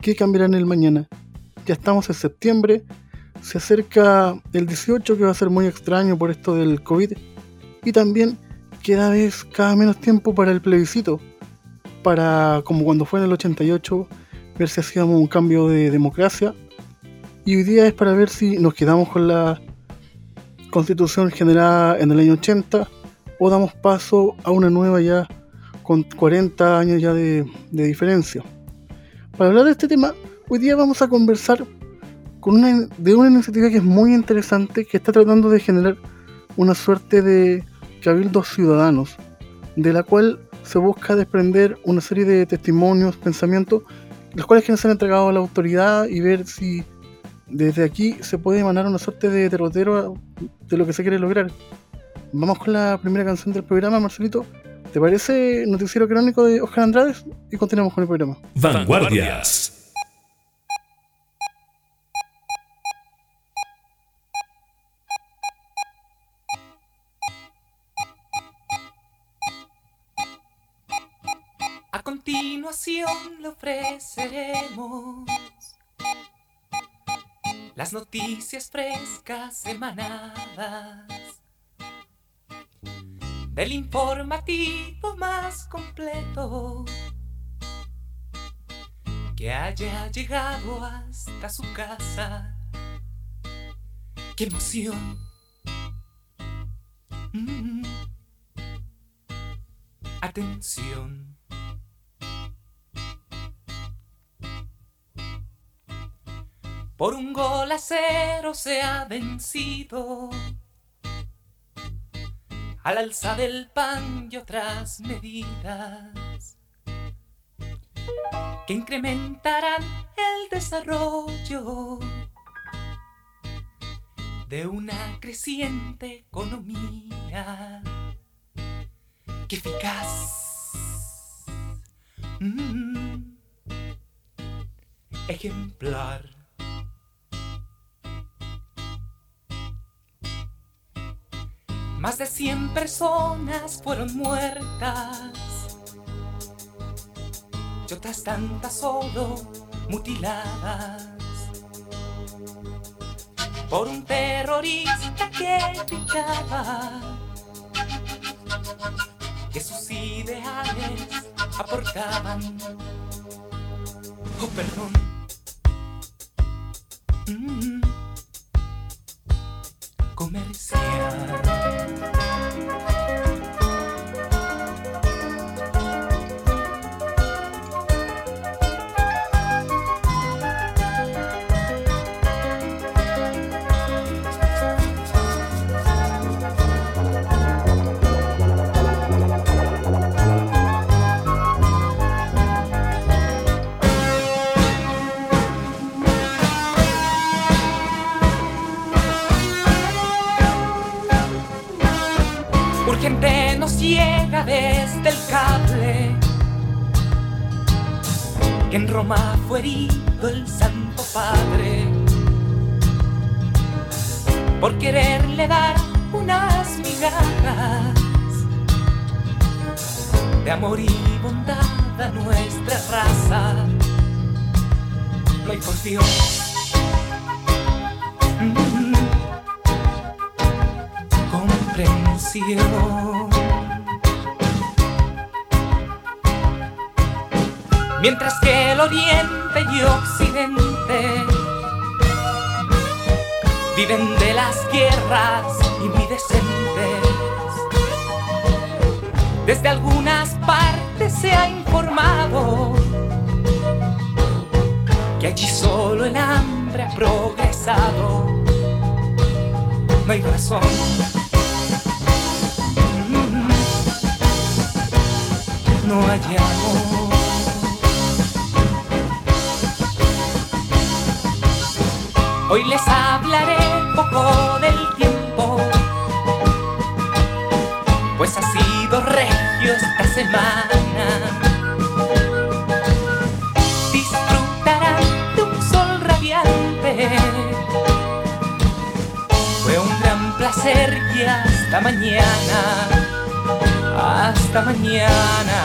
que cambiarán el mañana. Ya estamos en septiembre, se acerca el 18 que va a ser muy extraño por esto del COVID y también queda vez cada menos tiempo para el plebiscito, para como cuando fue en el 88 ver si hacíamos un cambio de democracia y hoy día es para ver si nos quedamos con la constitución generada en el año 80 o damos paso a una nueva ya con 40 años ya de diferencia. Para hablar de este tema, hoy día vamos a conversar con una, de una iniciativa que es muy interesante, que está tratando de generar una suerte de cabildos ciudadanos, de la cual se busca desprender una serie de testimonios, pensamientos, los cuales que se han entregado a la autoridad y ver si desde aquí se puede emanar una suerte de derrotero de lo que se quiere lograr. Vamos con la primera canción del programa, Marcelito. ¿Te parece Noticiero Crónico de Oscar Andrades? Y continuamos con el programa. Vanguardias. A continuación le ofreceremos las noticias frescas emanadas del informativo más completo que haya llegado hasta su casa. ¡Qué emoción! Mm. Atención. Por un gol a cero se ha vencido al alza del pan y otras medidas que incrementarán el desarrollo de una creciente economía que eficaz, mm, ejemplar. Más de 100 personas fueron muertas y otras tantas solo mutiladas por un terrorista que gritaba que sus ideales aportaban. Oh, perdón. No hay razón. Mm, No hay amor. Hoy les hablaré poco del tiempo, pues ha sido regio esta semana. Placer y hasta mañana. Hasta mañana.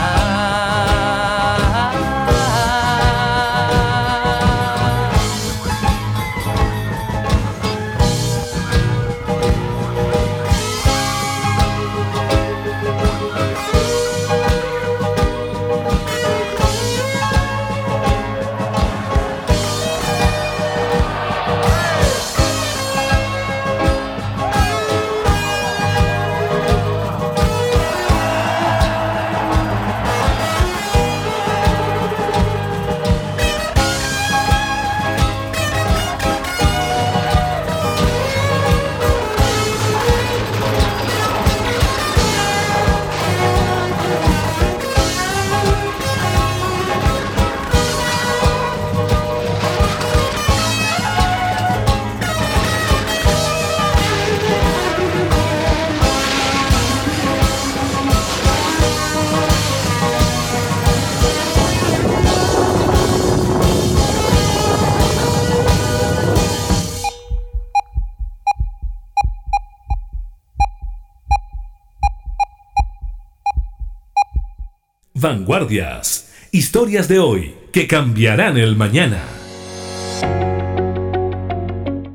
Vanguardias. Historias de hoy que cambiarán el mañana.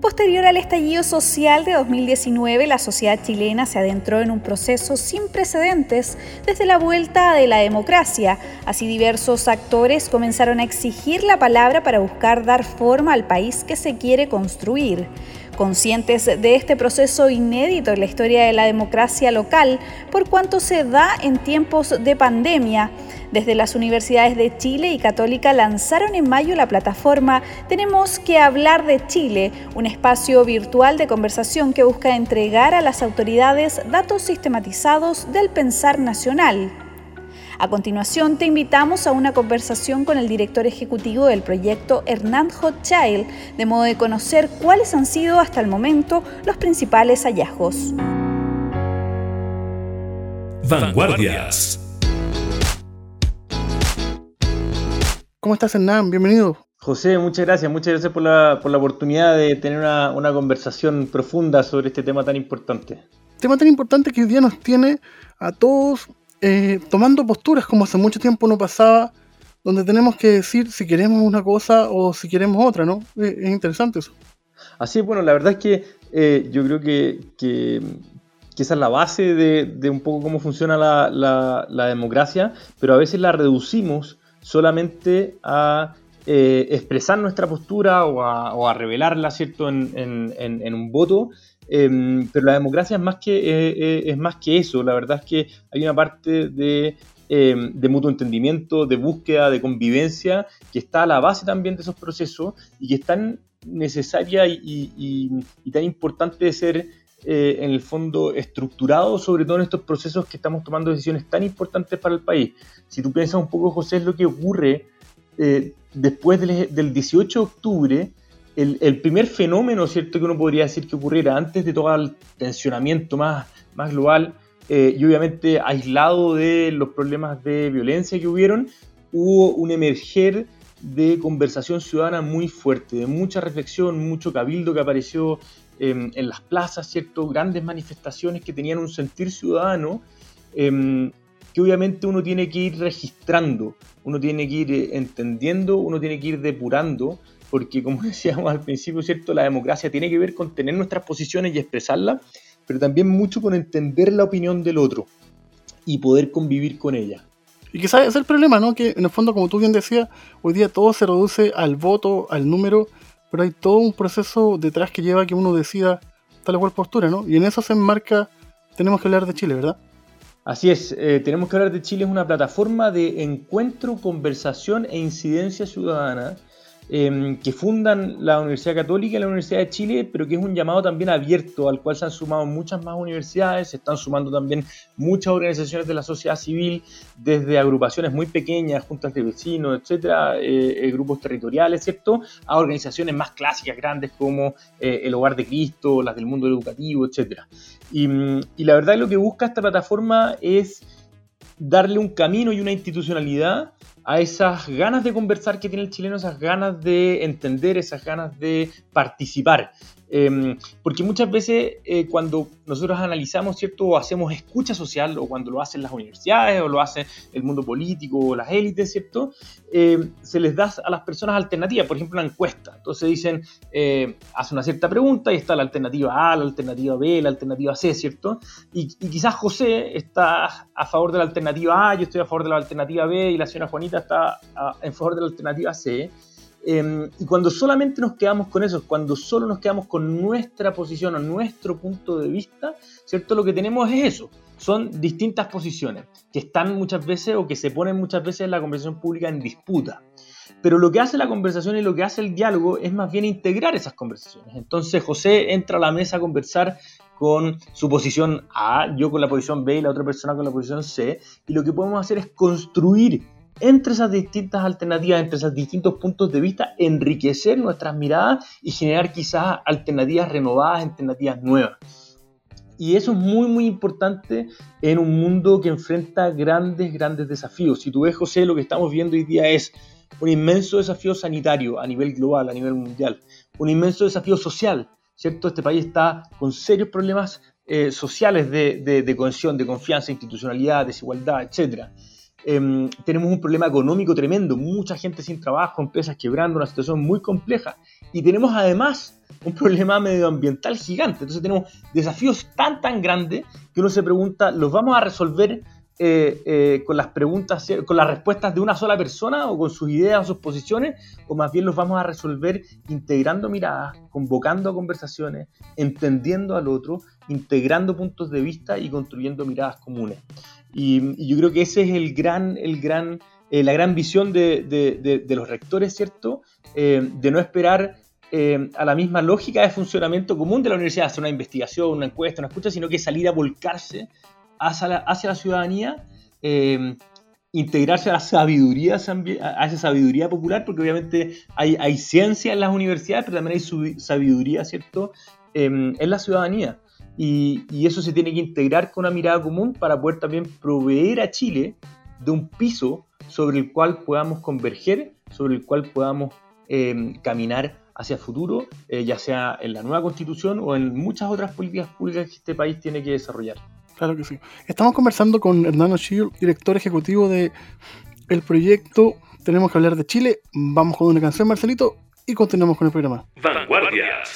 Posterior al estallido social de 2019, la sociedad chilena se adentró en un proceso sin precedentes desde la vuelta de la democracia. Así diversos actores comenzaron a exigir la palabra para buscar dar forma al país que se quiere construir. Conscientes de este proceso inédito en la historia de la democracia local, por cuanto se da en tiempos de pandemia, desde las universidades de Chile y Católica lanzaron en mayo la plataforma Tenemos que hablar de Chile, un espacio virtual de conversación que busca entregar a las autoridades datos sistematizados del pensar nacional. A continuación, te invitamos a una conversación con el director ejecutivo del proyecto, Hernán Hochschild, de modo de conocer cuáles han sido hasta el momento los principales hallazgos. Vanguardias. ¿Cómo estás, Hernán? Bienvenido. José, muchas gracias. Muchas gracias por la, por la oportunidad de tener una, una conversación profunda sobre este tema tan importante. Tema tan importante que hoy día nos tiene a todos eh, tomando posturas como hace mucho tiempo no pasaba, donde tenemos que decir si queremos una cosa o si queremos otra, ¿no? Eh, es interesante eso. Así, bueno, la verdad es que eh, yo creo que, que, esa es la base de, un poco cómo funciona la, democracia, pero a veces la reducimos solamente a expresar nuestra postura o a, revelarla, ¿cierto?, en, en un voto Em, pero la democracia es más, que, eh, eh, es más que eso. La verdad es que hay una parte de, em, de, mutuo entendimiento, de búsqueda, de convivencia, que está a la base también de esos procesos y que es tan necesaria y, tan importante de ser eh, en el fondo estructurado, sobre todo en estos procesos que estamos tomando decisiones tan importantes para el país. Si tú piensas un poco, José, es lo que ocurre después del, del 18 de octubre, el, primer fenómeno, ¿cierto?, que uno podría decir que ocurriera antes de todo el tensionamiento más, más global eh, y obviamente aislado de los problemas de violencia que hubieron, hubo un emerger de conversación ciudadana muy fuerte, de mucha reflexión, mucho cabildo que apareció em, en las plazas, ¿cierto? Grandes manifestaciones que tenían un sentir ciudadano em, que obviamente uno tiene que ir registrando, uno tiene que ir eh, entendiendo, uno tiene que ir depurando porque como decíamos al principio, ¿cierto? La democracia tiene que ver con tener nuestras posiciones y expresarlas, pero también mucho con entender la opinión del otro y poder convivir con ella. Y quizás es el problema, ¿no? Que en el fondo, como tú bien decías, hoy día todo se reduce al voto, al número, pero hay todo un proceso detrás que lleva a que uno decida tal o cual postura, ¿no? Y en eso se enmarca, tenemos que hablar de Chile, ¿verdad? Así es, eh, tenemos que hablar de Chile, es una plataforma de encuentro, conversación e incidencia ciudadana em, que fundan la Universidad Católica y la Universidad de Chile, pero que es un llamado también abierto al cual se han sumado muchas más universidades, se están sumando también muchas organizaciones de la sociedad civil, desde agrupaciones muy pequeñas, juntas de vecinos, etcétera, eh, eh, grupos territoriales, ¿cierto? A organizaciones más clásicas, grandes como eh, el Hogar de Cristo, las del mundo educativo, etcétera. Y, y la verdad lo que busca esta plataforma es darle un camino y una institucionalidad a esas ganas de conversar que tiene el chileno, esas ganas de entender, esas ganas de participar. Em, porque muchas veces eh, cuando nosotros analizamos, ¿cierto? O hacemos escucha social, o cuando lo hacen las universidades, o lo hace el mundo político, o las élites, ¿cierto? Em, se les da a las personas alternativas, por ejemplo, una encuesta. Entonces dicen, eh, hace una cierta pregunta y está la alternativa A, la alternativa B, la alternativa C, ¿cierto? Y, quizás José está a favor de la alternativa A, yo estoy a favor de la alternativa B, y la señora Juanita está en favor de la alternativa C. Em, y cuando solamente nos quedamos con eso, cuando solo nos quedamos con nuestra posición o nuestro punto de vista, ¿cierto? Lo que tenemos es eso. Son distintas posiciones que están muchas veces o que se ponen muchas veces en la conversación pública en disputa. Pero lo que hace la conversación y lo que hace el diálogo es más bien integrar esas conversaciones. Entonces José entra a la mesa a conversar con su posición A, yo con la posición B y la otra persona con la posición C, y lo que podemos hacer es construir entre esas distintas alternativas, entre esos distintos puntos de vista, enriquecer nuestras miradas y generar quizás alternativas renovadas, alternativas nuevas. Y eso es muy, muy importante en un mundo que enfrenta grandes, grandes desafíos. Si tú ves, José, lo que estamos viendo hoy día es un inmenso desafío sanitario a nivel global, a nivel mundial, un inmenso desafío social, ¿cierto? Este país está con serios problemas eh, sociales de, de, cohesión, de confianza, institucionalidad, desigualdad, etcétera. Em, tenemos un problema económico tremendo, mucha gente sin trabajo, empresas quebrando, una situación muy compleja. Y tenemos además un problema medioambiental gigante. Entonces tenemos desafíos tan, tan grandes que uno se pregunta, ¿los vamos a resolver eh, eh, con las preguntas, con las respuestas de una sola persona o con sus ideas o sus posiciones, o más bien los vamos a resolver integrando miradas, convocando a conversaciones, entendiendo al otro, integrando puntos de vista y construyendo miradas comunes. Y, yo creo que ese es el gran, el gran, eh, la gran visión de, los rectores, ¿cierto? De no esperar a la misma lógica de funcionamiento común de la universidad, hacer una investigación, una encuesta, una escucha, sino que salir a volcarse hacia la, ciudadanía, integrarse a la sabiduría, a esa sabiduría popular, porque obviamente hay, ciencia en las universidades, pero también hay sabiduría, ¿cierto? en la ciudadanía. Y, eso se tiene que integrar con una mirada común para poder también proveer a Chile de un piso sobre el cual podamos converger, sobre el cual podamos em, caminar hacia futuro, eh, ya sea en la nueva constitución o en muchas otras políticas públicas que este país tiene que desarrollar. Claro que sí. Estamos conversando con Hernando Chil, director ejecutivo de el proyecto Tenemos que hablar de Chile. Vamos con una canción, Marcelito, y continuamos con el programa. Vanguardias.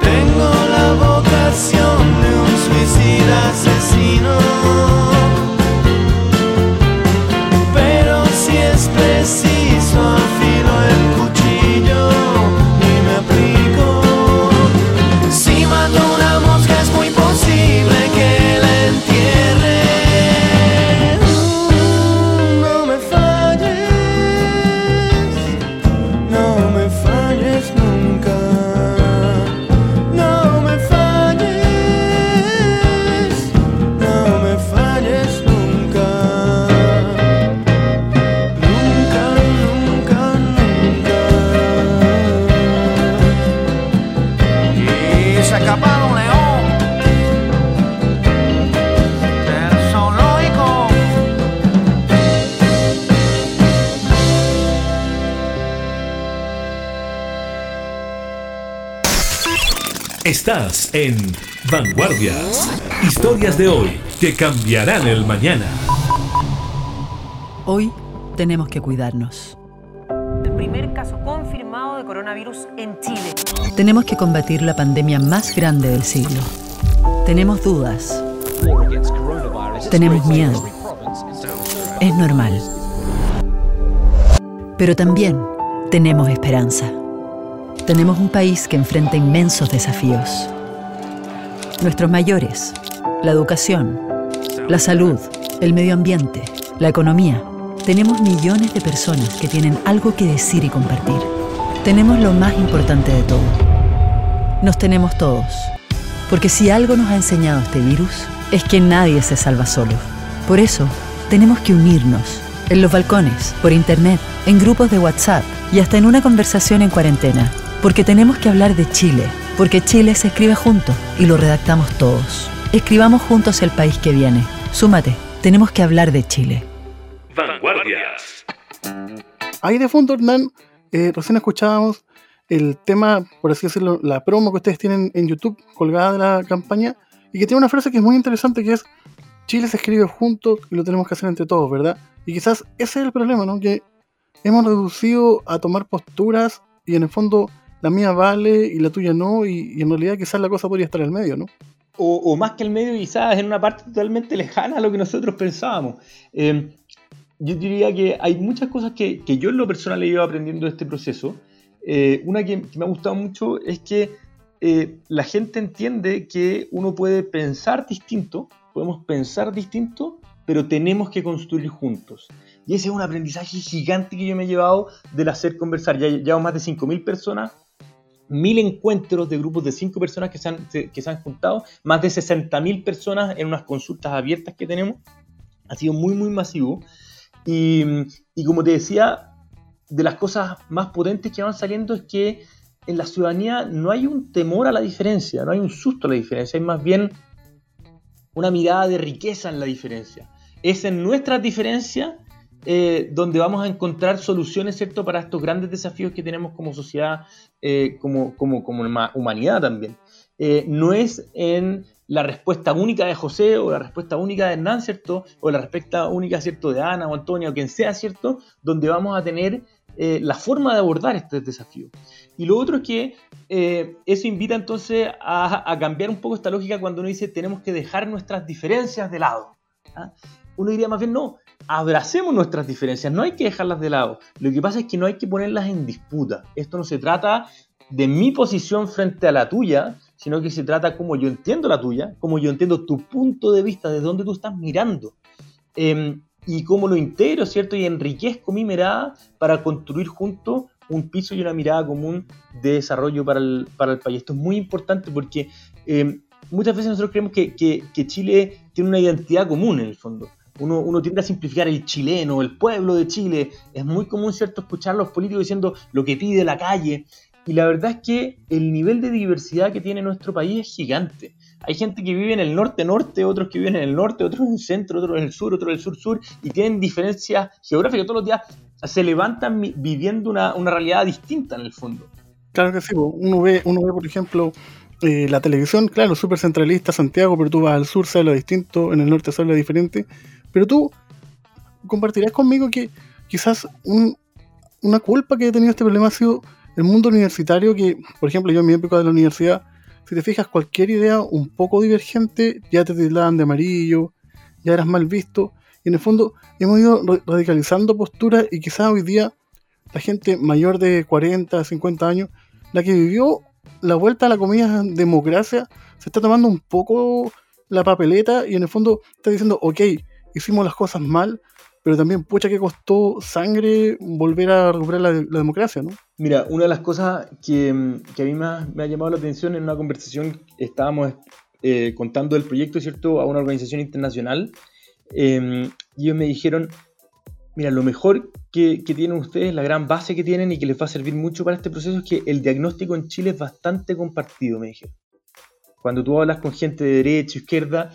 Tengo la vocación de un suicida asesino. En Vanguardias. Historias de hoy que cambiarán el mañana. Hoy tenemos que cuidarnos. El primer caso confirmado de coronavirus en Chile. Tenemos que combatir la pandemia más grande del siglo. Tenemos dudas. Tenemos miedo. Es normal. Pero también tenemos esperanza. Tenemos un país que enfrenta inmensos desafíos. Nuestros mayores, la educación, la salud, el medio ambiente, la economía. Tenemos millones de personas que tienen algo que decir y compartir. Tenemos lo más importante de todo. Nos tenemos todos. Porque si algo nos ha enseñado este virus, es que nadie se salva solo. Por eso, tenemos que unirnos. En los balcones, por internet, en grupos de WhatsApp y hasta en una conversación en cuarentena porque tenemos que hablar de Chile, porque Chile se escribe junto y lo redactamos todos. Escribamos juntos el país que viene. Súmate, tenemos que hablar de Chile. Vanguardias. Ahí de fondo, Hernán, eh, recién escuchábamos el tema, por así decirlo, la promo que ustedes tienen en YouTube colgada de la campaña y que tiene una frase que es muy interesante que es Chile se escribe juntos y lo tenemos que hacer entre todos, ¿verdad? Y quizás ese es el problema, ¿no? Que hemos reducido a tomar posturas y en el fondo la mía vale y la tuya no, y, en realidad quizás la cosa podría estar el medio, ¿no? O, más que el medio, quizás en una parte totalmente lejana a lo que nosotros pensábamos. Eh, yo diría que hay muchas cosas que, yo en lo personal he ido aprendiendo de este proceso. Eh, una que, me ha gustado mucho es que eh, la gente entiende que uno puede pensar distinto, podemos pensar distinto, pero tenemos que construir juntos. Y ese es un aprendizaje gigante que yo me he llevado del hacer conversar. Ya llevo más de 5.000 personas mil encuentros de grupos de cinco personas que se han, que se han juntado, más de 60.000 personas en unas consultas abiertas que tenemos. Ha sido muy, muy masivo. Y, y, como te decía, de las cosas más potentes que van saliendo es que en la ciudadanía no hay un temor a la diferencia, no hay un susto a la diferencia, hay más bien una mirada de riqueza en la diferencia. Es en nuestras diferencias eh, donde vamos a encontrar soluciones, ¿cierto?, para estos grandes desafíos que tenemos como sociedad, eh, como, como, como humanidad también. Eh, no es en la respuesta única de José o la respuesta única de Hernán, ¿cierto? O la respuesta única, ¿cierto?, de Ana o Antonia o quien sea, ¿cierto?, donde vamos a tener la forma de abordar este desafío. Y lo otro es que eso invita entonces a, cambiar un poco esta lógica cuando uno dice tenemos que dejar nuestras diferencias de lado. ¿ah? Uno diría más bien, no, abracemos nuestras diferencias, no hay que dejarlas de lado. Lo que pasa es que no hay que ponerlas en disputa. Esto no se trata de mi posición frente a la tuya, sino que se trata como yo entiendo la tuya, como yo entiendo tu punto de vista, de dónde tú estás mirando. Em, y cómo lo integro, ¿cierto? Y enriquezco mi mirada para construir juntos un piso y una mirada común de desarrollo para el, país. Esto es muy importante porque em, muchas veces nosotros creemos que, que Chile tiene una identidad común en el fondo uno, tiende a simplificar el chileno, el pueblo de Chile. Es muy común, ¿cierto?, escuchar a los políticos diciendo lo que pide la calle. Y la verdad es que el nivel de diversidad que tiene nuestro país es gigante. Hay gente que vive en el norte-norte, otros que viven en el norte, otros en el centro, otros en el sur, otros en el sur-sur, y tienen diferencias geográficas. Todos los días se levantan viviendo una, realidad distinta en el fondo. Claro que sí, uno ve, uno ve por ejemplo, eh, la televisión, claro, súper centralista, Santiago, pero tú vas al sur, se lo distinto, en el norte se lo diferente. Pero tú compartirás conmigo que quizás una culpa que he tenido este problema ha sido el mundo universitario, que, por ejemplo, yo en mi época de la universidad, si te fijas, cualquier idea un poco divergente, ya te tildaban de amarillo, ya eras mal visto. Y en el fondo hemos ido radicalizando posturas y quizás hoy día la gente mayor de 40, 50 años, la que vivió la vuelta a la comida democracia, se está tomando un poco la papeleta y en el fondo está diciendo, ok, hicimos las cosas mal, pero también, pucha, que costó sangre volver a recuperar la, democracia, ¿no? Mira, una de las cosas que, a mí me ha llamado la atención en una conversación, estábamos eh, contando el proyecto, ¿cierto?, a una organización internacional, em, y ellos me dijeron, mira, lo mejor que, que, tienen ustedes, la gran base que tienen y que les va a servir mucho para este proceso es que el diagnóstico en Chile es bastante compartido, me dijeron. Cuando tú hablas con gente de derecha, izquierda,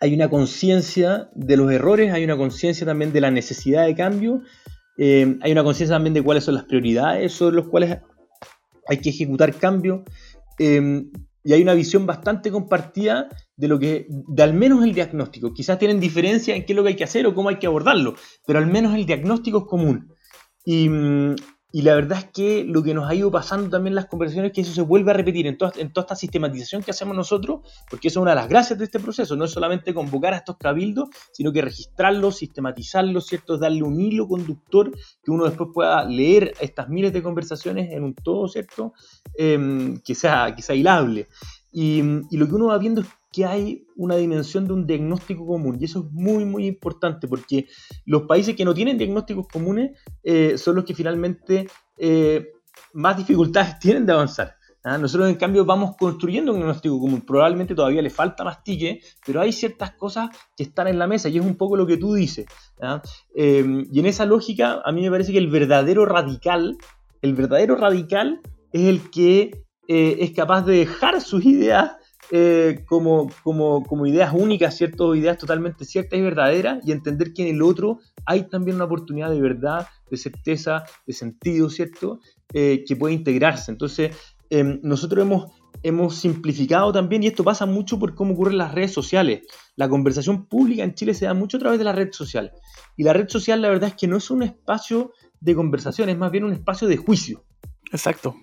hay una conciencia de los errores, hay una conciencia también de la necesidad de cambio, eh, hay una conciencia también de cuáles son las prioridades sobre las cuales hay que ejecutar cambio. Eh, y hay una visión bastante compartida de lo que, de al menos el diagnóstico. Quizás tienen diferencia en qué es lo que hay que hacer o cómo hay que abordarlo, pero al menos el diagnóstico es común. Y, mm, y la verdad es que lo que nos ha ido pasando también en las conversaciones es que eso se vuelve a repetir en toda, en toda esta sistematización que hacemos nosotros, porque eso es una de las gracias de este proceso, no es solamente convocar a estos cabildos, sino que registrarlos, sistematizarlos, ¿cierto? Darle un hilo conductor que uno después pueda leer estas miles de conversaciones en un todo, ¿cierto? Em, que, sea, que sea hilable. Y, lo que uno va viendo es que hay una dimensión de un diagnóstico común. Y eso es muy, muy importante porque los países que no tienen diagnósticos comunes eh, son los que finalmente eh, más dificultades tienen de avanzar. ¿ah? Nosotros, en cambio, vamos construyendo un diagnóstico común. Probablemente todavía le falta mastique, pero hay ciertas cosas que están en la mesa y es un poco lo que tú dices. ¿ah? Em, y en esa lógica, a mí me parece que el verdadero radical, el verdadero radical es el que eh, es capaz de dejar sus ideas eh, como, como, como, ideas únicas, ¿cierto? Ideas totalmente ciertas y verdaderas, y entender que en el otro hay también una oportunidad de verdad, de certeza, de sentido, ¿cierto? Eh, que puede integrarse. Entonces, em, nosotros hemos, hemos simplificado también, y esto pasa mucho por cómo ocurren las redes sociales. La conversación pública en Chile se da mucho a través de la red social. Y la red social, la verdad es que no es un espacio de conversación, es más bien un espacio de juicio. Exacto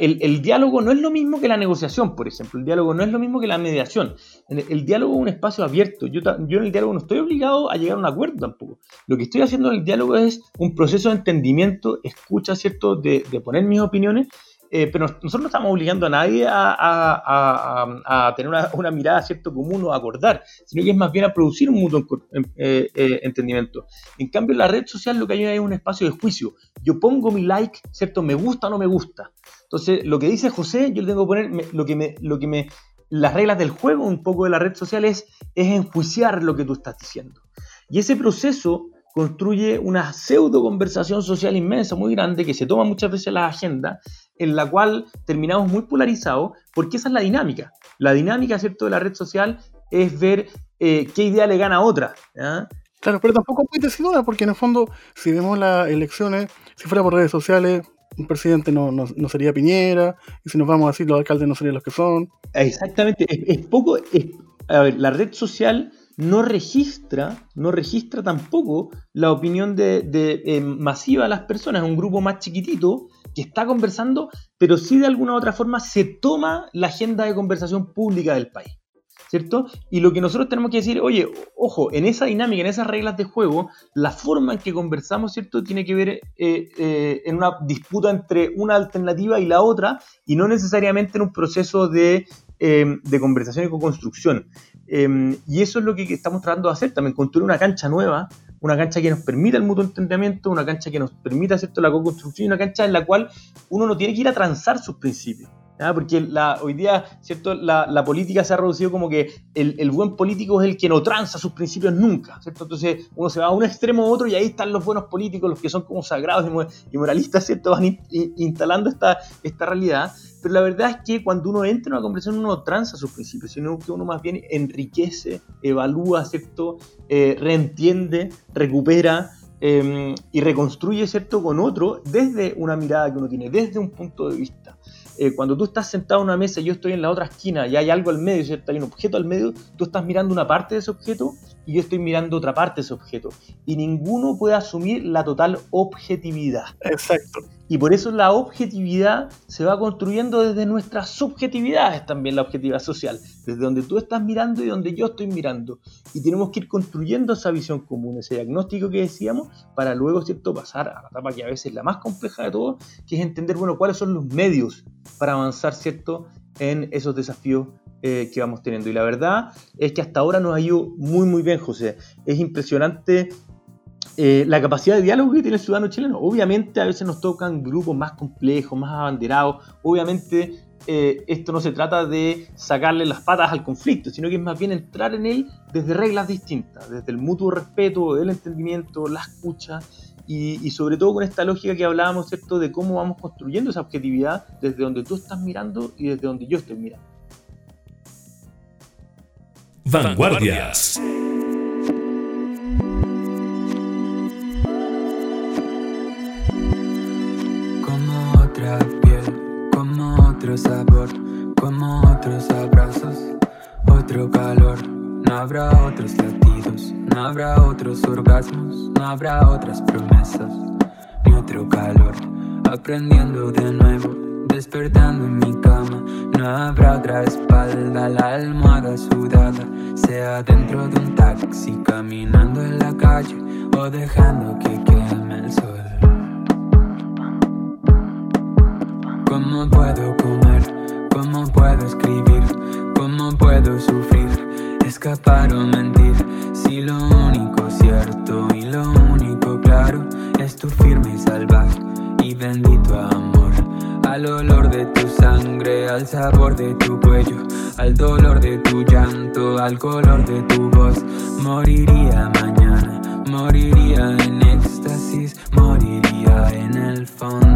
el, diálogo no es lo mismo que la negociación, por ejemplo. El diálogo no es lo mismo que la mediación. El, diálogo es un espacio abierto. Yo, yo, en el diálogo no estoy obligado a llegar a un acuerdo tampoco. Lo que estoy haciendo en el diálogo es un proceso de entendimiento, escucha, ¿cierto? De, de poner mis opiniones eh, pero nosotros no estamos obligando a nadie a, tener una, mirada cierto común o a acordar, sino que es más bien a producir un mutuo eh, eh, entendimiento. En cambio, en la red social lo que hay es un espacio de juicio. Yo pongo mi like, ¿cierto? Me gusta o no me gusta. Entonces, lo que dice José, yo le tengo que poner lo que me, lo que me, las reglas del juego un poco de la red social es, es enjuiciar lo que tú estás diciendo. Y ese proceso construye una pseudo conversación social inmensa, muy grande, que se toma muchas veces la agenda, en la cual terminamos muy polarizados, porque esa es la dinámica. La dinámica, ¿cierto?, de la red social es ver eh, qué idea le gana a otra. Claro, pero tampoco muy decidora, porque en el fondo, si vemos las elecciones, si fuera por redes sociales, un presidente no, sería Piñera, y si nos vamos así, los alcaldes no serían los que son. Exactamente, es, poco, a ver, la red social no registra, no registra tampoco la opinión de, eh, masiva de las personas, un grupo más chiquitito que está conversando, pero sí de alguna u otra forma se toma la agenda de conversación pública del país. ¿Cierto? Y lo que nosotros tenemos que decir, oye, ojo, en esa dinámica, en esas reglas de juego, la forma en que conversamos, ¿cierto? Tiene que ver eh, eh, en una disputa entre una alternativa y la otra, y no necesariamente en un proceso de, de conversación y co-construcción. Em, y eso es lo que estamos tratando de hacer, también construir una cancha nueva, una cancha que nos permita el mutuo entendimiento, una cancha que nos permita ¿cierto? la co-construcción, una cancha en la cual uno no tiene que ir a transar sus principios. Porque la, hoy día ¿cierto? La, política se ha reducido como que el, buen político es el que no tranza sus principios nunca. ¿cierto? Entonces uno se va a un extremo u otro y ahí están los buenos políticos, los que son como sagrados y moralistas, ¿cierto? van instalando esta, realidad. Pero la verdad es que cuando uno entra en una conversación uno no tranza sus principios, sino que uno más bien enriquece, evalúa, ¿cierto? Eh, reentiende, recupera em, y reconstruye, ¿cierto? Con otro desde una mirada que uno tiene, desde un punto de vista. Eh, cuando tú estás sentado en una mesa y yo estoy en la otra esquina y hay algo al medio, ¿cierto? Hay un objeto al medio, tú estás mirando una parte de ese objeto y yo estoy mirando otra parte de ese objeto. Y ninguno puede asumir la total objetividad. Exacto. Y por eso la objetividad se va construyendo desde nuestras subjetividades también, la objetividad social, desde donde tú estás mirando y donde yo estoy mirando. Y tenemos que ir construyendo esa visión común, ese diagnóstico que decíamos, para luego, ¿cierto?, pasar a la etapa que a veces es la más compleja de todo, que es entender, bueno, cuáles son los medios para avanzar, ¿cierto?, en esos desafíos eh, que vamos teniendo. Y la verdad es que hasta ahora nos ha ido muy, muy bien, José. Es impresionante eh, la capacidad de diálogo que tiene el ciudadano chileno. Obviamente a veces nos tocan grupos más complejos, más abanderados. Obviamente eh, esto no se trata de sacarle las patas al conflicto, sino que es más bien entrar en él desde reglas distintas, desde el mutuo respeto, el entendimiento, la escucha y, sobre todo con esta lógica que hablábamos, ¿cierto?, de cómo vamos construyendo esa objetividad desde donde tú estás mirando y desde donde yo estoy mirando. Vanguardias. Como otra piel, como otro sabor, como otros abrazos, otro calor. No habrá otros latidos, no habrá otros orgasmos, no habrá otras promesas, ni otro calor. Aprendiendo de nuevo despertando en mi cama, no habrá otra espalda, la almohada sudada, sea dentro de un taxi, caminando en la calle o dejando que queme el sol. ¿Cómo puedo comer? ¿Cómo puedo escribir? ¿Cómo puedo sufrir? Escapar o mentir olor de tu sangre, al sabor de tu cuello Al dolor de tu llanto, al color de tu voz. Moriría mañana, moriría en éxtasis Moriría en el fondo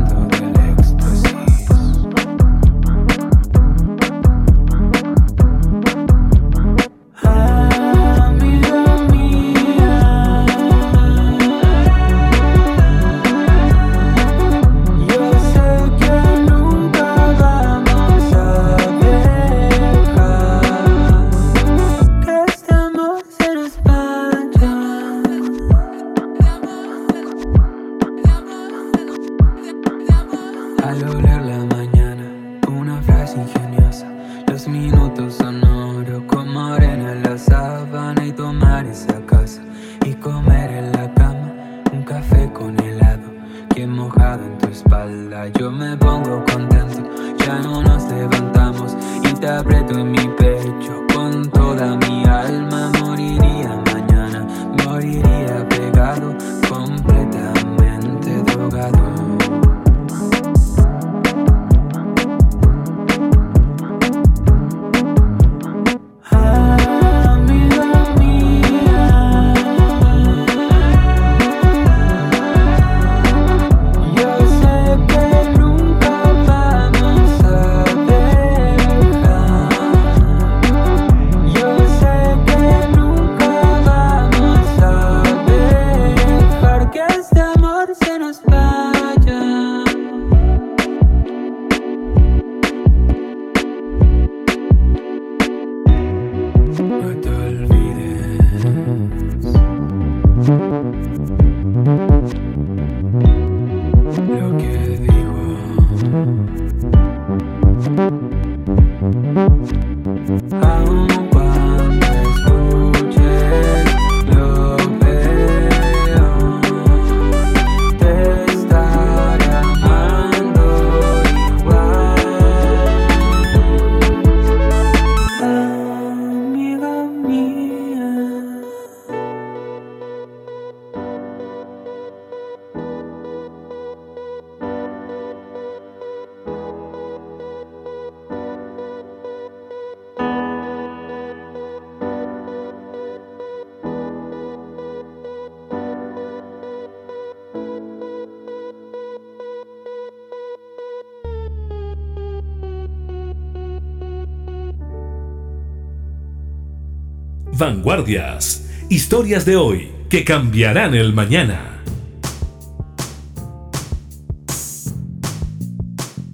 Vanguardias. Historias de hoy que cambiarán el mañana.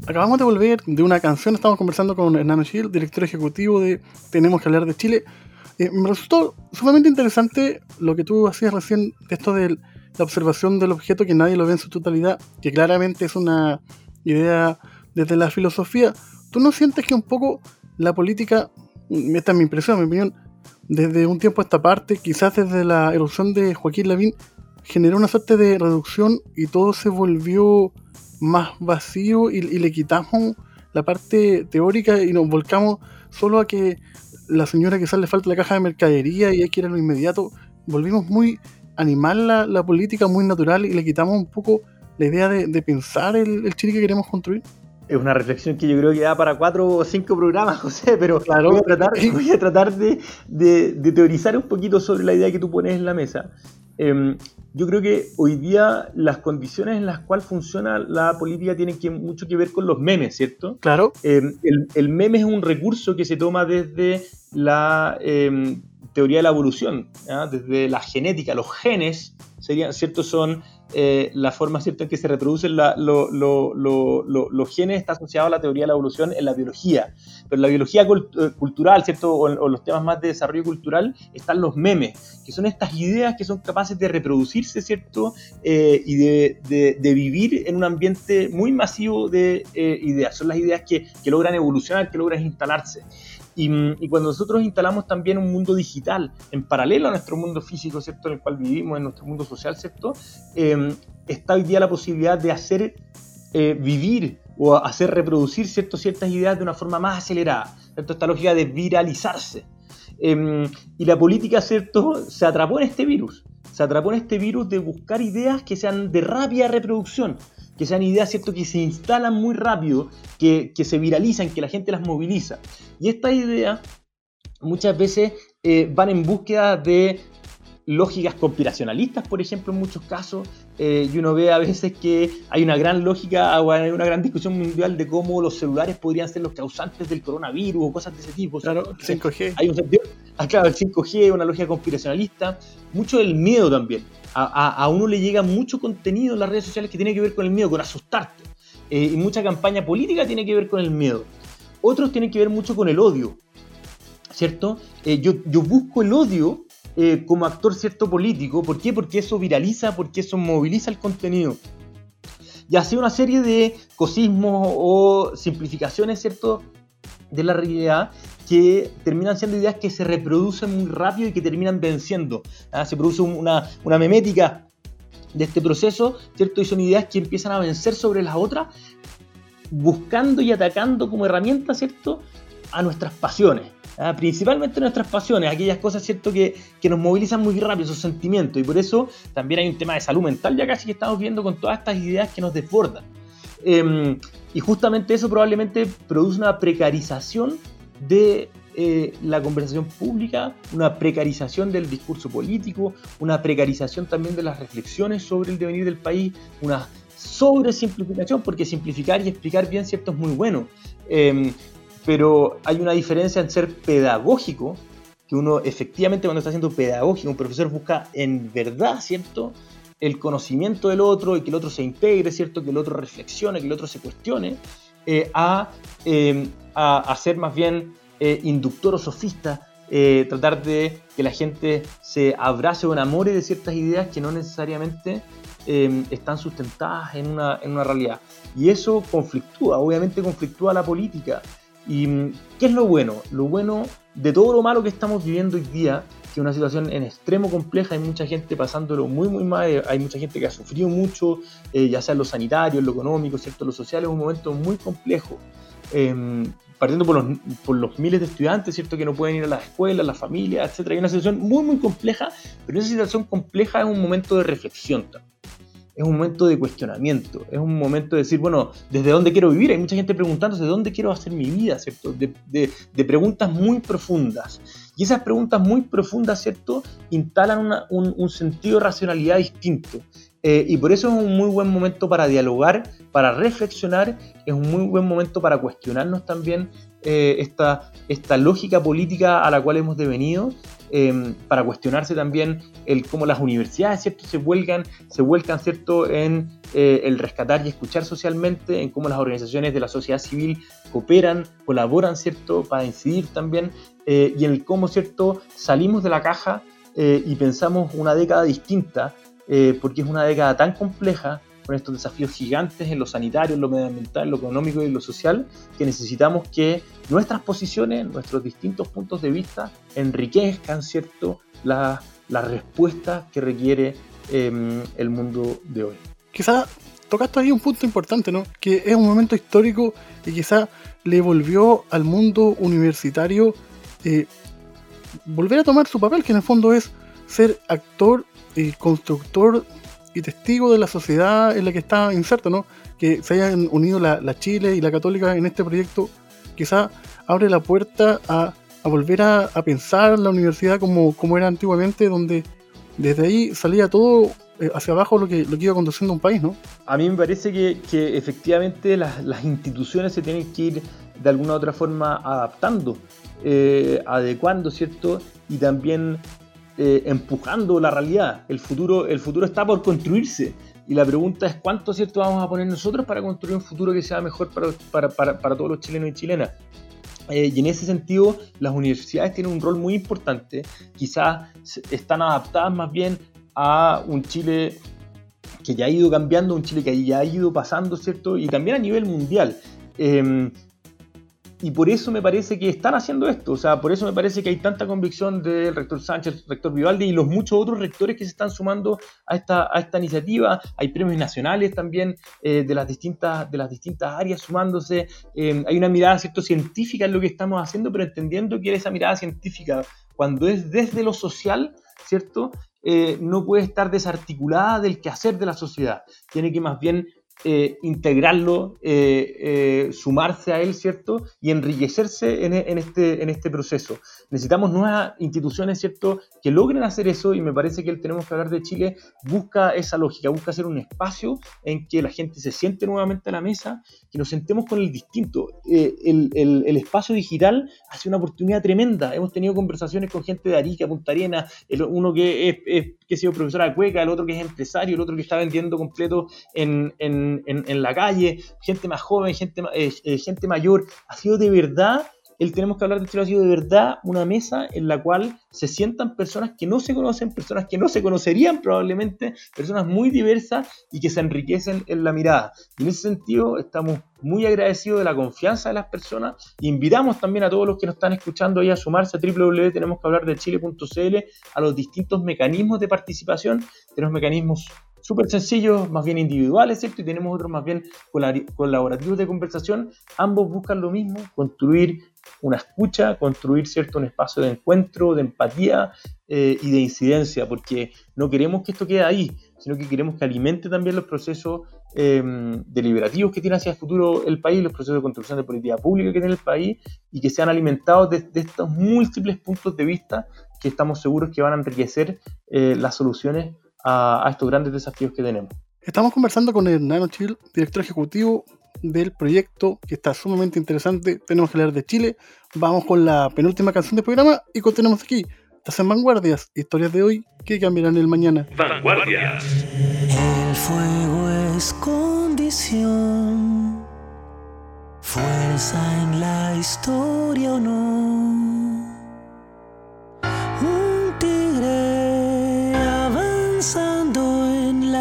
Acabamos de volver de una canción, estamos conversando con Hernán Gil, director ejecutivo de Tenemos que hablar de Chile. Eh, me resultó sumamente interesante lo que tú hacías recién esto de la observación del objeto que nadie lo ve en su totalidad, que claramente es una idea desde la filosofía. ¿Tú no sientes que un poco la política, esta es mi impresión, mi opinión, desde un tiempo a esta parte, quizás desde la erupción de Joaquín Lavín, generó una suerte de reducción y todo se volvió más vacío y, le quitamos la parte teórica y nos volcamos solo a que la señora quizás le falta la caja de mercadería y hay que ir a lo inmediato. Volvimos muy animal la, la política, muy natural y le quitamos un poco la idea de, pensar el, el Chile que queremos construir es una reflexión que yo creo que da para cuatro o cinco programas, José, pero claro. voy a tratar, voy a tratar de, de, teorizar un poquito sobre la idea que tú pones en la mesa. Em, yo creo que hoy día las condiciones en las cuales funciona la política tienen que, mucho que ver con los memes, ¿cierto? Claro. Em, el, el, meme es un recurso que se toma desde la em, teoría de la evolución, desde la genética, los genes serían, ¿cierto? Son eh, la forma ¿cierto? en que se reproducen los genes, está asociado a la teoría de la evolución en la biología. Pero la biología eh, cultural, ¿cierto? O, los temas más de desarrollo cultural, están los memes, que son estas ideas que son capaces de reproducirse, ¿cierto? Eh, y de, vivir en un ambiente muy masivo de ideas. Son las ideas que, que logran evolucionar, que logran instalarse. Y, cuando nosotros instalamos también un mundo digital en paralelo a nuestro mundo físico, ¿cierto? En el cual vivimos, en nuestro mundo social, ¿cierto? Em, está hoy día la posibilidad de hacer eh, vivir o hacer reproducir ¿cierto? ciertas ideas de una forma más acelerada. ¿cierto? Esta lógica de viralizarse. Em, y la política, ¿cierto? Se atrapó en este virus. Se atrapó en este virus de buscar ideas que sean de rápida reproducción que sean ideas ¿cierto? que se instalan muy rápido, que, se viralizan, que la gente las moviliza. Y estas ideas muchas veces eh, van en búsqueda de lógicas conspiracionalistas, por ejemplo, en muchos casos, eh, y uno ve a veces que hay una gran lógica o hay una gran discusión mundial de cómo los celulares podrían ser los causantes del coronavirus o cosas de ese tipo. Claro, 5G. Hay un sentido, ah, claro, el 5G, una lógica conspiracionalista, mucho del miedo también. A, uno le llega mucho contenido en las redes sociales que tiene que ver con el miedo, con asustarte. Eh, y mucha campaña política tiene que ver con el miedo. Otros tienen que ver mucho con el odio, ¿cierto? Eh, yo, yo busco el odio eh, como actor cierto político. ¿Por qué? Porque eso viraliza, porque eso moviliza el contenido. Y así una serie de cosismos o simplificaciones, ¿cierto? De la realidad que terminan siendo ideas que se reproducen muy rápido y que terminan venciendo. ¿ah? Se produce una, una memética de este proceso, ¿cierto? Y son ideas que empiezan a vencer sobre las otras, buscando y atacando como herramienta, ¿cierto? A nuestras pasiones. ¿Ah? principalmente nuestras pasiones, aquellas cosas ¿cierto? Que, nos movilizan muy rápido, esos sentimientos, y por eso también hay un tema de salud mental ya casi que estamos viendo con todas estas ideas que nos desbordan. Em, y justamente eso probablemente produce una precarización de eh, la conversación pública, una precarización del discurso político, una precarización también de las reflexiones sobre el devenir del país, una sobresimplificación, porque simplificar y explicar bien cierto es muy bueno. Em, pero hay una diferencia en ser pedagógico, que uno efectivamente cuando está haciendo pedagógico, un profesor busca en verdad, ¿cierto? El conocimiento del otro y que el otro se integre, ¿cierto? Que el otro reflexione, que el otro se cuestione, eh, a, eh, a, ser más bien eh, inductor o sofista, tratar de que la gente se abrace o enamore de ciertas ideas que no necesariamente están sustentadas en una, en una realidad. Y eso conflictúa, obviamente conflictúa la política. ¿Y qué es lo bueno? Lo bueno de todo lo malo que estamos viviendo hoy día, que es una situación en extremo compleja, hay mucha gente pasándolo muy, muy mal, eh, hay mucha gente que ha sufrido mucho, eh, ya sea en lo sanitario, en lo económico, ¿cierto? lo social, es un momento muy complejo. Em, partiendo por los, por los, miles de estudiantes, ¿cierto? Que no pueden ir a las escuelas, las familias, etc. Hay una situación muy, muy compleja, pero esa situación compleja es un momento de reflexión también es un momento de cuestionamiento, es un momento de decir, bueno, ¿desde dónde quiero vivir? Hay mucha gente preguntándose, ¿de dónde quiero hacer mi vida? ¿cierto? De, preguntas muy profundas. Y esas preguntas muy profundas, ¿cierto? Instalan un, sentido de racionalidad distinto. Eh, y por eso es un muy buen momento para dialogar, para reflexionar, es un muy buen momento para cuestionarnos también eh, esta, esta lógica política a la cual hemos devenido Em, para cuestionarse también el cómo las universidades ¿cierto? se vuelcan, se vuelcan ¿cierto? en eh, el rescatar y escuchar socialmente, en cómo las organizaciones de la sociedad civil cooperan, colaboran ¿cierto? para incidir también, eh, y en el cómo ¿cierto? salimos de la caja eh, y pensamos una década distinta, porque es una década tan compleja, con estos desafíos gigantes en lo sanitario, en lo medioambiental, en lo económico y en lo social, que necesitamos que nuestras posiciones, nuestros distintos puntos de vista, enriquezcan ¿cierto? las la respuestas que requiere em, el mundo de hoy. Quizá tocaste ahí un punto importante, ¿no? Que es un momento histórico y quizá le volvió al mundo universitario eh, volver a tomar su papel, que en el fondo es ser actor y constructor y testigo de la sociedad en la que está inserto, ¿no? Que se hayan unido la, Chile y la Católica en este proyecto, quizá abre la puerta a, volver a, pensar la universidad como, era antiguamente, donde desde ahí salía todo eh, hacia abajo lo que, lo que iba conduciendo un país, ¿no? A mí me parece que, efectivamente las, instituciones se tienen que ir de alguna u otra forma adaptando, eh, adecuando, ¿cierto? Y también eh, empujando la realidad. El futuro, el futuro está por construirse. Y la pregunta es cuánto cierto vamos a poner nosotros para construir un futuro que sea mejor para, para, para, todos los chilenos y chilenas. Eh, y en ese sentido, las universidades tienen un rol muy importante. Quizás están adaptadas más bien a un Chile que ya ha ido cambiando, un Chile que ya ha ido pasando, ¿cierto? Y también a nivel mundial. Eh, y por eso me parece que están haciendo esto, o sea, por eso me parece que hay tanta convicción del rector Sánchez, rector Vivaldi y los muchos otros rectores que se están sumando a esta, a esta iniciativa. Hay premios nacionales también eh, de, las distintas, de las distintas áreas sumándose. Eh, hay una mirada ¿cierto? científica en lo que estamos haciendo, pero entendiendo que esa mirada científica, cuando es desde lo social, ¿cierto? Eh, no puede estar desarticulada del quehacer de la sociedad. Tiene que más bien eh, integrarlo, eh, eh, sumarse a él, ¿cierto? Y enriquecerse en, en, este, en este proceso. Necesitamos nuevas instituciones, ¿cierto? Que logren hacer eso y me parece que el Tenemos que hablar de Chile busca esa lógica, busca hacer un espacio en que la gente se siente nuevamente a la mesa, que nos sentemos con el distinto. El, espacio digital hace una oportunidad tremenda. Hemos tenido conversaciones con gente de Arica, Punta Arena, el, uno que es que ha sido profesora de cueca, el otro que es empresario, el otro que está vendiendo completo en, en, en, la calle, gente más joven, gente, eh, eh, gente mayor. Ha sido de verdad el tenemos que hablar de Chile ha sido de verdad una mesa en la cual se sientan personas que no se conocen, personas que no se conocerían probablemente, personas muy diversas y que se enriquecen en la mirada. Y en ese sentido estamos muy agradecidos de la confianza de las personas. Invitamos también a todos los que nos están escuchando ahí a sumarse a www.tenemosquehablardechile.cl a los distintos mecanismos de participación. Tenemos mecanismos súper sencillos, más bien individuales, ¿cierto? Y tenemos otros más bien colaborativos de conversación. Ambos buscan lo mismo, construir una escucha, construir cierto un espacio de encuentro, de empatía eh, y de incidencia, porque no queremos que esto quede ahí, sino que queremos que alimente también los procesos eh, deliberativos que tiene hacia el futuro el país, los procesos de construcción de política pública que tiene el país y que sean alimentados de, estos múltiples puntos de vista que estamos seguros que van a enriquecer eh, las soluciones a, estos grandes desafíos que tenemos. Estamos conversando con Hernán Ochil, director ejecutivo del proyecto que está sumamente interesante. Tenemos que hablar de Chile. Vamos con la penúltima canción del programa y continuamos aquí. Estás en Vanguardias, historias de hoy que cambiarán el mañana. Vanguardias. El fuego es condición, fuerza en la historia o no.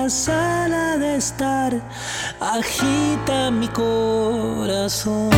sala de estar agita mi corazón.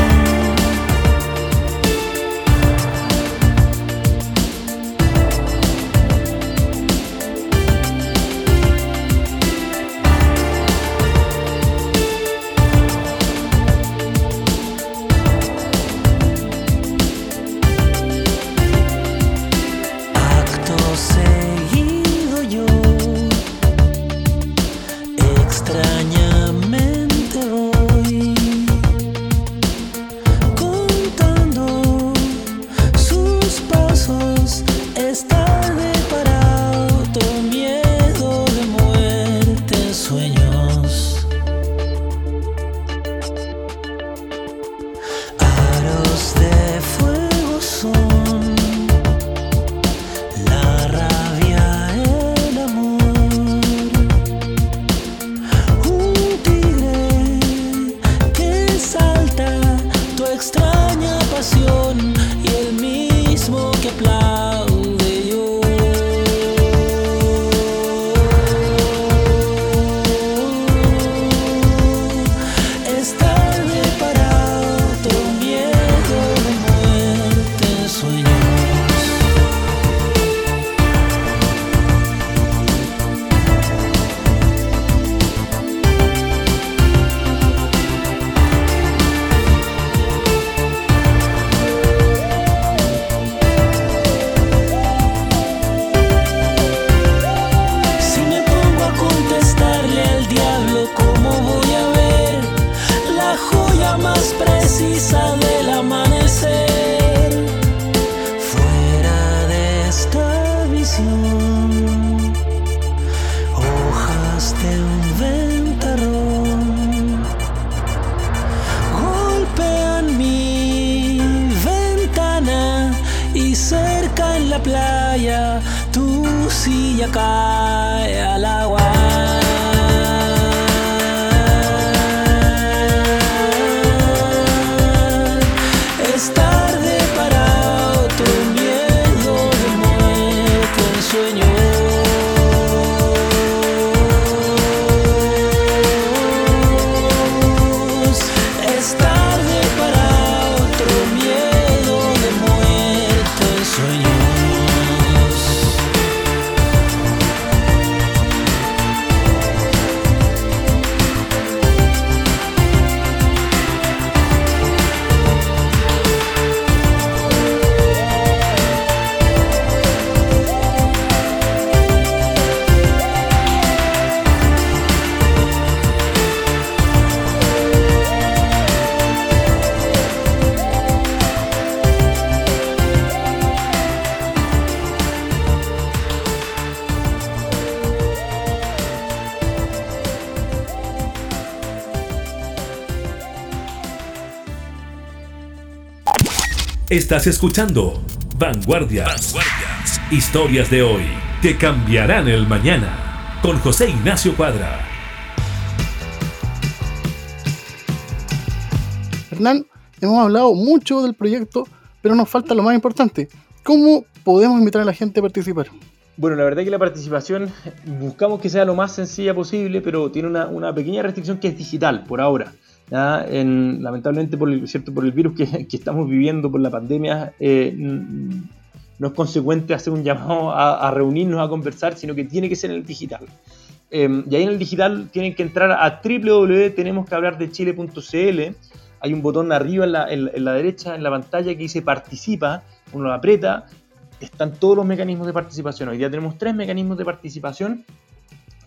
Estás escuchando Vanguardias. Historias de hoy que cambiarán el mañana. Con José Ignacio Cuadra. Hernán, hemos hablado mucho del proyecto, pero nos falta lo más importante. ¿Cómo podemos invitar a la gente a participar? Bueno, la verdad es que la participación buscamos que sea lo más sencilla posible, pero tiene una, una pequeña restricción que es digital por ahora. En- lamentablemente por el, ¿cierto? por el virus que, estamos viviendo, por la pandemia, eh, no es consecuente hacer un llamado a, reunirnos a conversar, sino que tiene que ser en el digital. Eh, y ahí en el digital tienen que entrar a www.tenemosquehablardechile.cl. Hay un botón arriba en la, en- en la derecha, en la pantalla, que dice participa. Uno lo aprieta. Están todos los mecanismos de participación. Hoy día tenemos tres mecanismos de participación.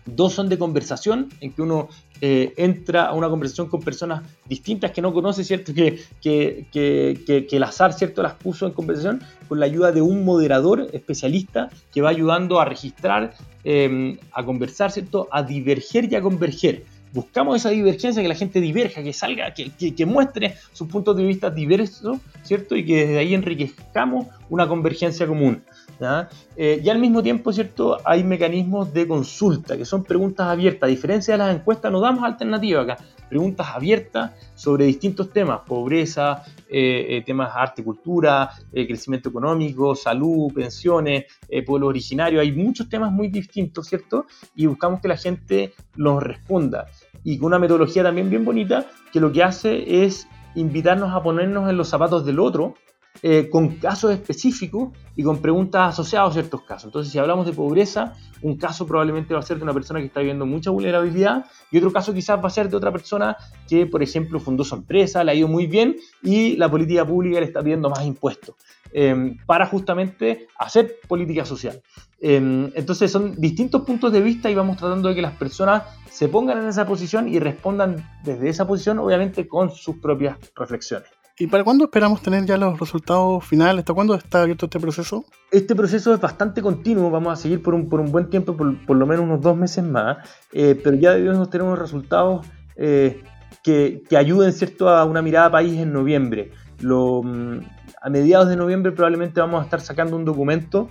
Dos son de conversación, en que uno eh, entra a una conversación con personas distintas que no conoce, ¿cierto? Que, que, que, que- el azar, ¿cierto? Las puso en conversación con la ayuda de un moderador especialista que va ayudando a registrar, eh, a conversar, ¿cierto? A diverger y a converger. Buscamos esa divergencia, que la gente diverja, que salga, que, muestre sus puntos de vista diversos, ¿cierto? Y que desde ahí enriquezcamos una convergencia común. ¿ya? Eh, y al mismo tiempo, ¿cierto? Hay mecanismos de consulta, que son preguntas abiertas. A diferencia de las encuestas, no damos alternativa acá. Preguntas abiertas sobre distintos temas, pobreza, eh, eh, temas arte y cultura, crecimiento económico, salud, pensiones, pueblo originario. Hay muchos temas muy distintos, ¿cierto? Y buscamos que la gente los responda. Y con una metodología también bien bonita, que lo que hace es invitarnos a ponernos en los zapatos del otro, eh, con casos específicos y con preguntas asociadas a ciertos casos. Entonces, si hablamos de pobreza, un caso probablemente va a ser de una persona que está viviendo mucha vulnerabilidad y otro caso quizás va a ser de otra persona que, por ejemplo, fundó su empresa, le ha ido muy bien y la política pública le está pidiendo más impuestos eh, para justamente hacer política social. Eh, entonces, son distintos puntos de vista y vamos tratando de que las personas se pongan en esa posición y respondan desde esa posición, obviamente con sus propias reflexiones. ¿Y para cuándo esperamos tener ya los resultados finales? ¿Hasta cuándo está abierto este proceso? Este proceso es bastante continuo, vamos a seguir por un, por un buen tiempo, por, por lo menos unos dos meses más, eh, pero ya debemos tener unos resultados eh, que, que ayuden ¿cierto? a una mirada país en noviembre. Lo, mm, a mediados de noviembre probablemente vamos a estar sacando un documento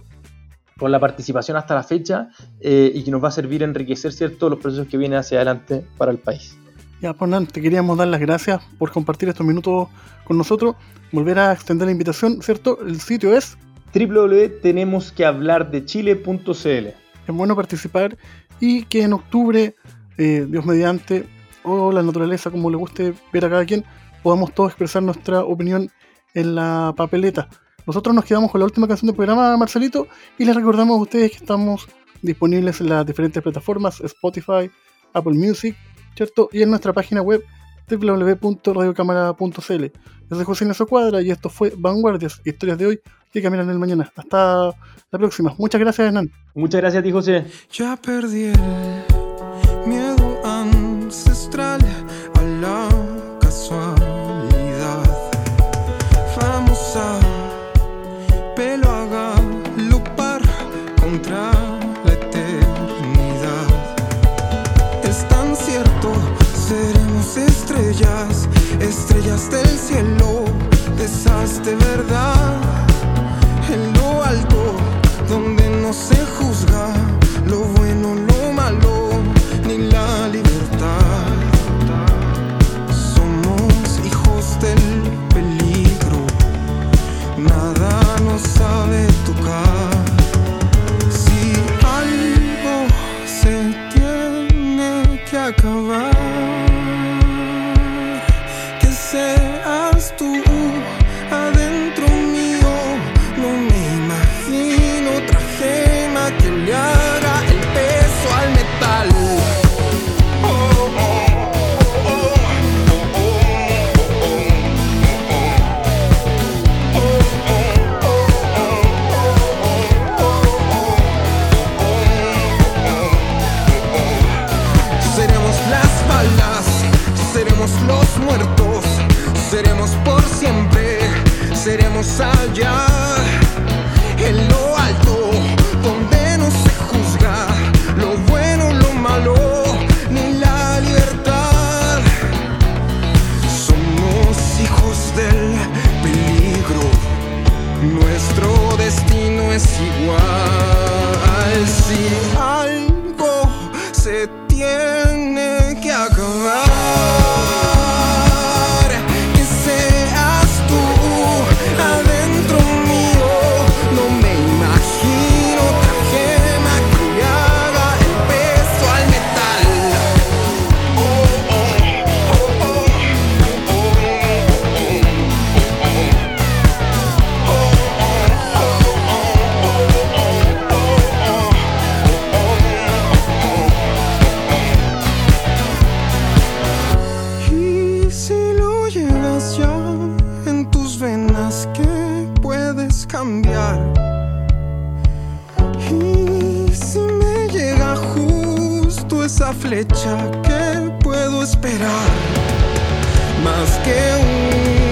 con la participación hasta la fecha eh, y que nos va a servir a enriquecer ¿cierto? los procesos que vienen hacia adelante para el país. Ya, pues Hernán, te queríamos dar las gracias por compartir estos minutos con nosotros. Volver a extender la invitación, ¿cierto? El sitio es, www.tenemosquehablardechile.cl es bueno participar y que en octubre, eh, Dios mediante, o la naturaleza, como le guste ver a cada quien, podamos todos expresar nuestra opinión en la papeleta. Nosotros nos quedamos con la última canción del programa, Marcelito, y les recordamos a ustedes que estamos disponibles en las diferentes plataformas, Spotify, Apple Music, ¿cierto? Y en nuestra página web www.radiocámara.cl. Yo soy José Ignacio Cuadra y esto fue Vanguardias, historias de hoy que caminan el mañana. Hasta la próxima. Muchas gracias, Hernán. Muchas gracias a ti, José. Ya perdí el miedo cielo, de esas de verdad. mas que um.